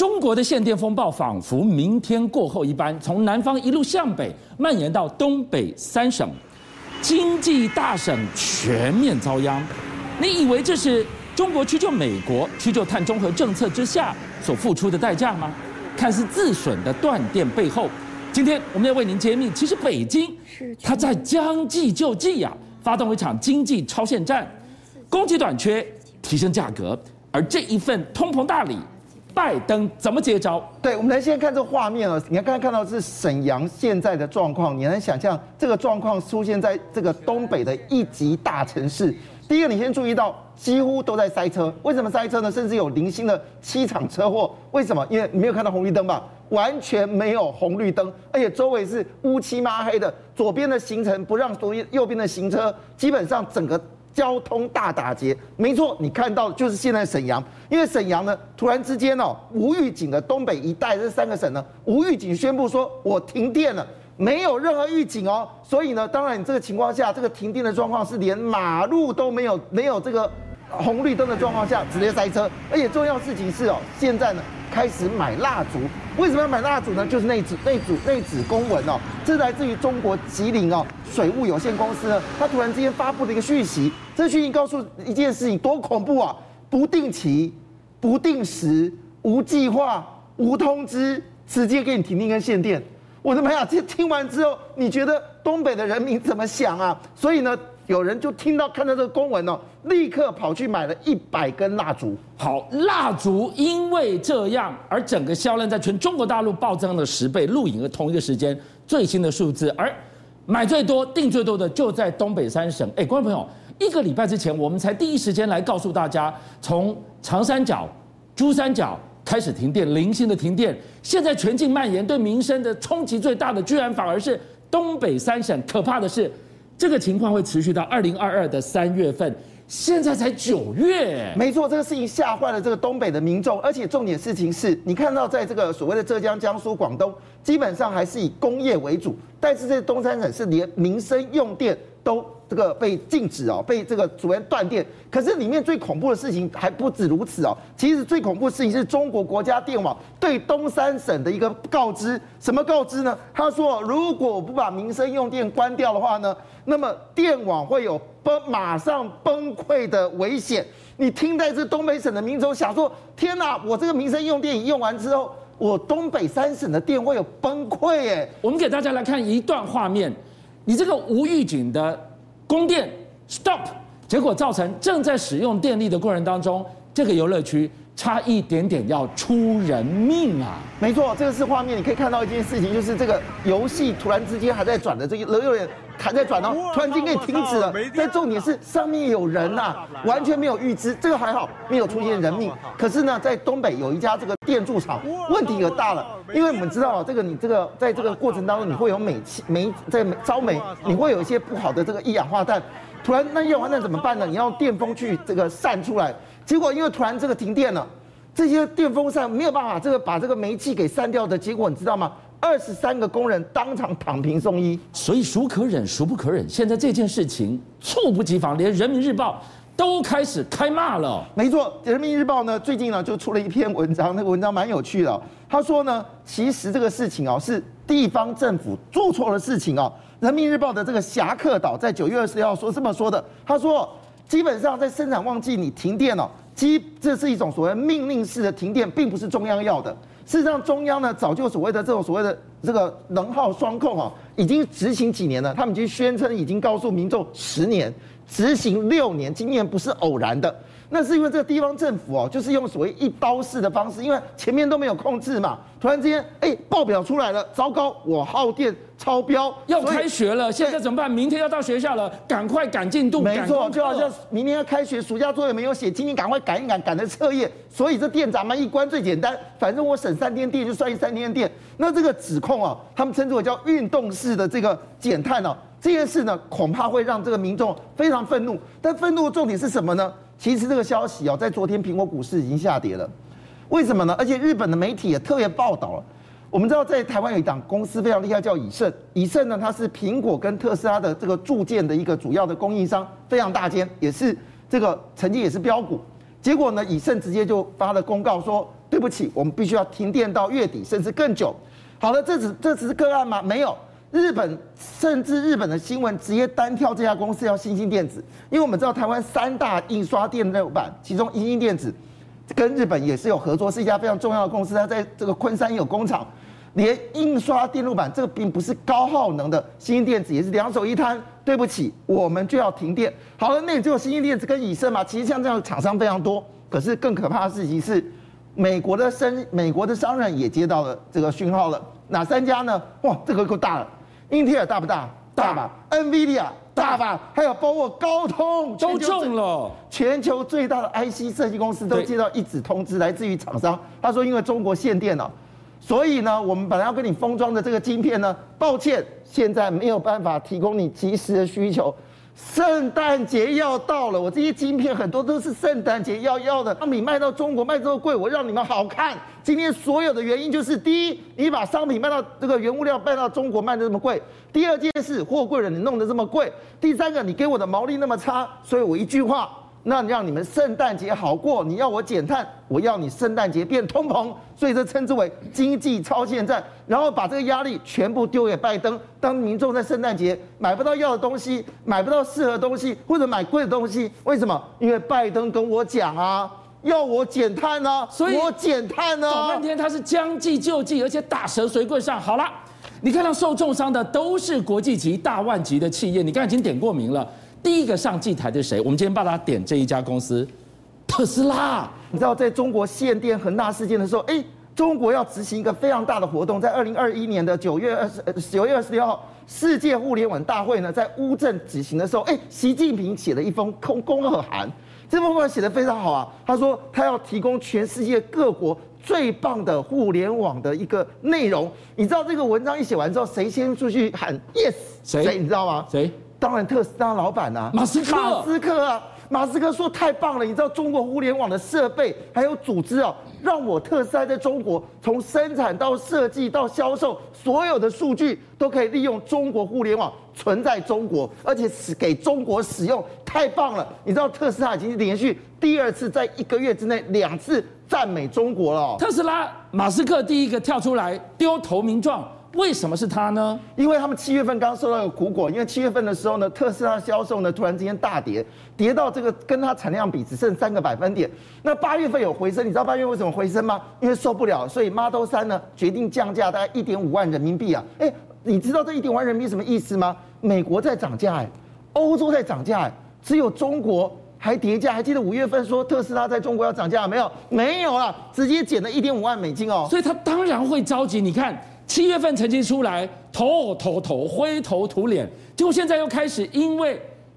中国的限电风暴仿佛明天过后一般，从南方一路向北蔓延到东北三省，经济大省全面遭殃。你以为这是中国屈就美国、屈就碳中和政策之下所付出的代价吗？看似自损的断电背后，今天我们要为您揭秘，其实北京它在将计就计啊，发动一场经济超限战，供给短缺，提升价格，而这一份通膨大礼。拜登怎么接招？对，我们来先看这画面啊，你看刚才看到是沈阳现在的状况，你能想象这个状况出现在这个东北的一级大城市？第一个，你先注意到几乎都在塞车，为什么塞车呢？甚至有零星的七场车祸，为什么？因为你没有看到红绿灯吧？完全没有红绿灯，而且周围是乌漆嘛黑的，左边的行程不让左右边的行车，基本上整个。交通大打劫，没错，你看到就是现在沈阳，因为沈阳呢，突然之间哦，无预警的东北一带这三个省呢，无预警宣布说我停电了，没有任何预警哦，所以呢，当然你这个情况下，这个停电的状况是连马路都没有，没有这个红绿灯的状况下直接塞车，而且重要事情是哦，现在呢。开始买蜡烛，为什么要买蜡烛呢？就是那纸那组那纸公文哦，这是来自于中国吉林哦水务有限公司呢，他突然之间发布了一个讯息，这讯息告诉一件事情多恐怖啊！不定期、不定时、无计划、无通知，直接给你停电跟限电。我的妈呀！这听完之后，你觉得东北的人民怎么想啊？所以呢？有人就听到看到这个公文哦，立刻跑去买了一百根蜡烛。好，蜡烛因为这样而整个销量在全中国大陆暴增了十倍。录影的同一个时间，最新的数字，而买最多、订最多的就在东北三省。哎，观众朋友，一个礼拜之前我们才第一时间来告诉大家，从长三角、珠三角开始停电，零星的停电，现在全境蔓延，对民生的冲击最大的，居然反而是东北三省。可怕的是。这个情况会持续到二零二二的三月份，现在才九月。没错，这个事情吓坏了这个东北的民众，而且重点事情是你看到在这个所谓的浙江、江苏、广东，基本上还是以工业为主，但是这东三省是连民生用电都。这个被禁止哦，被这个主要断电。可是里面最恐怖的事情还不止如此哦。其实最恐怖的事情是中国国家电网对东三省的一个告知。什么告知呢？他说，如果不把民生用电关掉的话呢，那么电网会有崩，马上崩溃的危险。你听在这东北省的民众想说：天哪，我这个民生用电用完之后，我东北三省的电会有崩溃？哎，我们给大家来看一段画面。你这个无预警的。供电 stop，结果造成正在使用电力的过程当中，这个游乐区差一点点要出人命啊！没错，这个是画面，你可以看到一件事情，就是这个游戏突然之间还在转的这个游乐园。还在转哦，突然间给你停止了。但重点是上面有人呐，完全没有预知，这个还好没有出现人命。可是呢，在东北有一家这个电铸厂，问题可大了，因为我们知道啊，这个你这个在这个过程当中，你会有煤气煤在烧煤，你会有一些不好的这个一氧化碳。突然那用完那怎么办呢？你要电风去这个散出来，结果因为突然这个停电了，这些电风扇没有办法这个把这个煤气给散掉的结果，你知道吗？二十三个工人当场躺平送医，所以孰可忍孰不可忍。现在这件事情猝不及防，连人民日报都开始开骂了。没错，人民日报呢最近呢就出了一篇文章，那个文章蛮有趣的。他说呢，其实这个事情哦是地方政府做错了事情哦。人民日报的这个侠客岛在九月二十号说这么说的，他说基本上在生产旺季你停电哦，基这是一种所谓命令式的停电，并不是中央要的。事实上，中央呢早就所谓的这种所谓的这个能耗双控啊，已经执行几年了。他们已经宣称已经告诉民众十年，执行六年，今年不是偶然的。那是因为这个地方政府哦，就是用所谓一刀式的方式，因为前面都没有控制嘛，突然之间，哎，报表出来了，糟糕，我耗电超标，要开学了，现在怎么办？明天要到学校了，赶快赶进度。没错，就好像明天要开学，暑假作业没有写，今天赶快赶一赶，赶着彻夜。所以这电闸门一关最简单，反正我省三天电就算一三天电。那这个指控啊，他们称之为叫运动式的这个减碳哦，这件事呢，恐怕会让这个民众非常愤怒。但愤怒的重点是什么呢？其实这个消息哦，在昨天苹果股市已经下跌了，为什么呢？而且日本的媒体也特别报道了。我们知道在台湾有一档公司非常厉害，叫以盛。以盛呢，它是苹果跟特斯拉的这个铸件的一个主要的供应商，非常大间，也是这个曾经也是标股。结果呢，以盛直接就发了公告说，对不起，我们必须要停电到月底，甚至更久。好了，这只这只是个案吗？没有，日本甚至日本的新闻直接单挑这家公司，叫欣兴电子，因为我们知道台湾三大印刷电路板，其中欣兴电子跟日本也是有合作，是一家非常重要的公司，它在这个昆山有工厂。连印刷电路板这个并不是高耗能的，欣兴电子也是两手一摊。对不起，我们就要停电。好了，那也只有欣兴电子跟以盛嘛。其实像这样厂商非常多。可是更可怕的事情是，美国的商美国的商人也接到了这个讯号了。哪三家呢？哇，这个够大了。英特尔大不大？大吧。NVIDIA 大吧？还有包括高通都中了。全球最大的 IC 设计公司都接到一纸通知，来自于厂商。他说，因为中国限电了。所以呢，我们本来要跟你封装的这个晶片呢，抱歉，现在没有办法提供你及时的需求。圣诞节要到了，我这些晶片很多都是圣诞节要要的。商品卖到中国卖这么贵，我让你们好看。今天所有的原因就是：第一，你把商品卖到这个原物料卖到中国卖的这么贵；第二件事，货柜了，你弄得这么贵；第三个，你给我的毛利那么差。所以我一句话。那让你们圣诞节好过，你要我减碳，我要你圣诞节变通膨，所以这称之为经济超限战，然后把这个压力全部丢给拜登。当民众在圣诞节买不到要的东西，买不到适合的东西，或者买贵的东西，为什么？因为拜登跟我讲啊，要我减碳啊，所以我减碳啊，搞半天他是将计就计，而且打蛇随棍上。好了，你看到受重伤的都是国际级大万级的企业，你刚才已经点过名了。第一个上祭台的是谁？我们今天帮他点这一家公司，特斯拉。你知道，在中国限电恒大事件的时候，哎，中国要执行一个非常大的活动，在二零二一年的九月二十九月二十六号，世界互联网大会呢，在乌镇举行的时候，哎，习近平写了一封公公贺函，这封信写的非常好啊。他说他要提供全世界各国最棒的互联网的一个内容。你知道这个文章一写完之后，谁先出去喊 yes？谁？你知道吗？谁？当然，特斯拉老板啊，马斯克，马斯克啊，马斯克说太棒了！你知道中国互联网的设备还有组织啊，让我特斯拉在中国从生产到设计到销售，所有的数据都可以利用中国互联网存在中国，而且是给中国使用，太棒了！你知道特斯拉已经连续第二次在一个月之内两次赞美中国了。特斯拉，马斯克第一个跳出来丢投名状。为什么是它呢？因为他们七月份刚收到一个苦果，因为七月份的时候呢，特斯拉销售呢突然之间大跌，跌到这个跟它产量比只剩三个百分点。那八月份有回升，你知道八月为什么回升吗？因为受不了，所以 Model 三呢决定降价大概一点五万人民币啊。哎，你知道这一点五万人民币什么意思吗？美国在涨价，哎，欧洲在涨价，哎，只有中国还跌价。还记得五月份说特斯拉在中国要涨价没有？没有啊，直接减了一点五万美金哦。所以他当然会着急。你看。七月份成绩出来头头头灰头土脸，结果现在又开始因为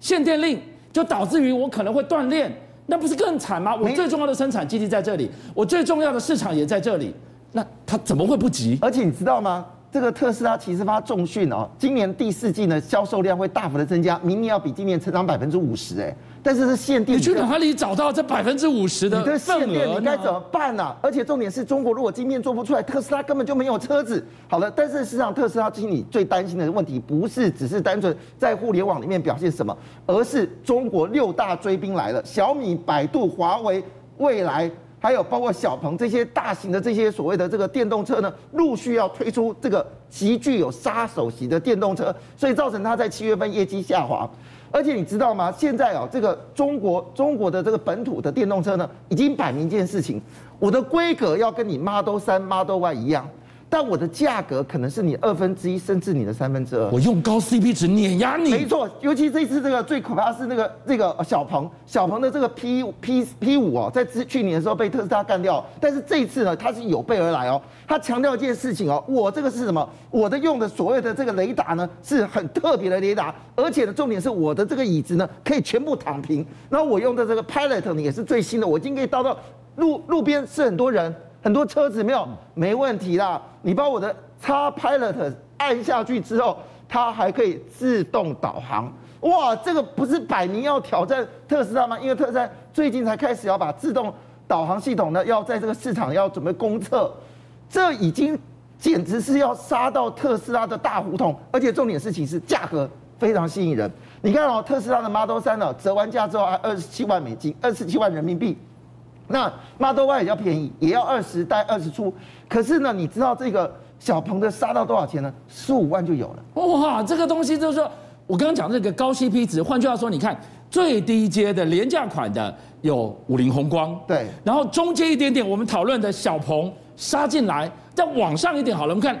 限电令，就导致于我可能会断链，那不是更惨吗？我最重要的生产基地在这里，我最重要的市场也在这里，那他怎么会不急？而且你知道吗？这个特斯拉其实发重讯哦，今年第四季呢销售量会大幅的增加，明年要比今年成长百分之五十哎。但是是限定，你去哪里找到这百分之五十的份额？你的限定你该怎么办呢、啊？而且重点是中国如果晶片做不出来，特斯拉根本就没有车子。好了，但是实际上特斯拉经理最担心的问题不是只是单纯在互联网里面表现什么，而是中国六大追兵来了，小米、百度、华为、未来，还有包括小鹏这些大型的这些所谓的这个电动车呢，陆续要推出这个极具有杀手型的电动车，所以造成它在七月份业绩下滑。而且你知道吗？现在啊，这个中国中国的这个本土的电动车呢，已经摆明一件事情，我的规格要跟你 Model 三、Model Y 一样。但我的价格可能是你二分之一，甚至你的三分之二。我用高 CP 值碾压你。没错，尤其这次这个最可怕的是那个这个小鹏，小鹏的这个 P P P 五哦，在之去年的时候被特斯拉干掉，但是这一次呢，它是有备而来哦。它强调一件事情哦，我这个是什么？我的用的所谓的这个雷达呢，是很特别的雷达，而且呢，重点是我的这个椅子呢，可以全部躺平。然后我用的这个 Pilot 呢，也是最新的，我已经可以到到路路边是很多人。很多车子没有，没问题啦。你把我的叉 Pilot 按下去之后，它还可以自动导航。哇，这个不是摆明要挑战特斯拉吗？因为特斯拉最近才开始要把自动导航系统呢，要在这个市场要准备公测，这已经简直是要杀到特斯拉的大胡同。而且重点事情是价格非常吸引人。你看哦，特斯拉的 Model 3呢，折完价之后还二十七万美金，二十七万人民币。那 Model Y 也要便宜，也要二十带二十出。可是呢，你知道这个小鹏的杀到多少钱呢？十五万就有了。哇，这个东西就是说，我刚刚讲这个高 CP 值，换句话说，你看最低阶的廉价款的有五菱宏光，对，然后中间一点点，我们讨论的小鹏杀进来，再往上一点好了，我们看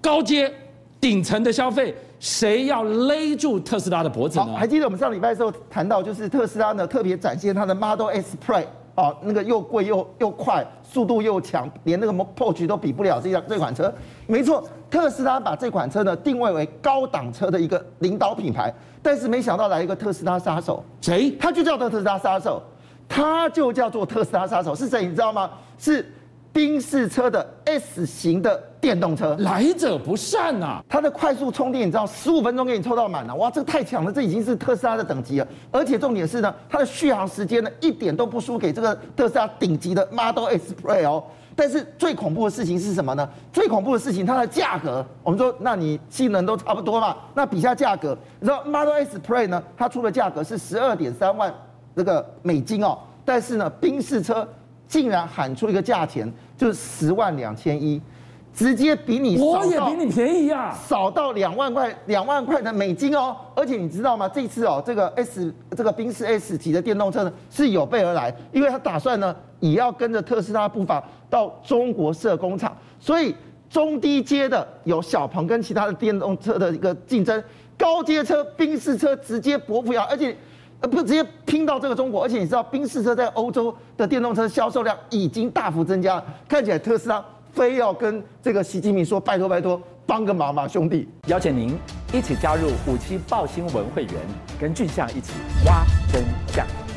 高阶顶层的消费。谁要勒住特斯拉的脖子呢？还记得我们上礼拜的时候谈到，就是特斯拉呢特别展现它的 Model S Plaid 哦，那个又贵又又快，速度又强，连那个 Porsche 都比不了这辆这款车。没错，特斯拉把这款车呢定位为高档车的一个领导品牌，但是没想到来一个特斯拉杀手，谁？他就叫做特斯拉杀手，他就叫做特斯拉杀手，是谁？你知道吗？是。宾士车的 S 型的电动车，来者不善呐、啊！它的快速充电，你知道，十五分钟给你充到满了，哇，这个太强了，这已经是特斯拉的等级了。而且重点是呢，它的续航时间呢，一点都不输给这个特斯拉顶级的 Model S Plaid 哦。但是最恐怖的事情是什么呢？最恐怖的事情，它的价格，我们说，那你性能都差不多嘛，那比下价格，你知道 Model S Plaid 呢，它出的价格是十二点三万这个美金哦，但是呢，宾士车。竟然喊出一个价钱，就是十万两千一，直接比你我也比你便宜呀，少到两万块，两万块的美金哦。而且你知道吗？这次哦，这个 S 这个宾士 S 级的电动车呢，是有备而来，因为他打算呢，也要跟着特斯拉步伐到中国设工厂，所以中低阶的有小鹏跟其他的电动车的一个竞争，高阶车宾士车直接伯父要，而且。呃，不直接拼到这个中国，而且你知道，宾士车在欧洲的电动车销售量已经大幅增加，看起来特斯拉非要跟这个习近平说拜托拜托，帮个忙嘛，兄弟！邀请您一起加入五七报新闻会员，跟俊相一起挖真相。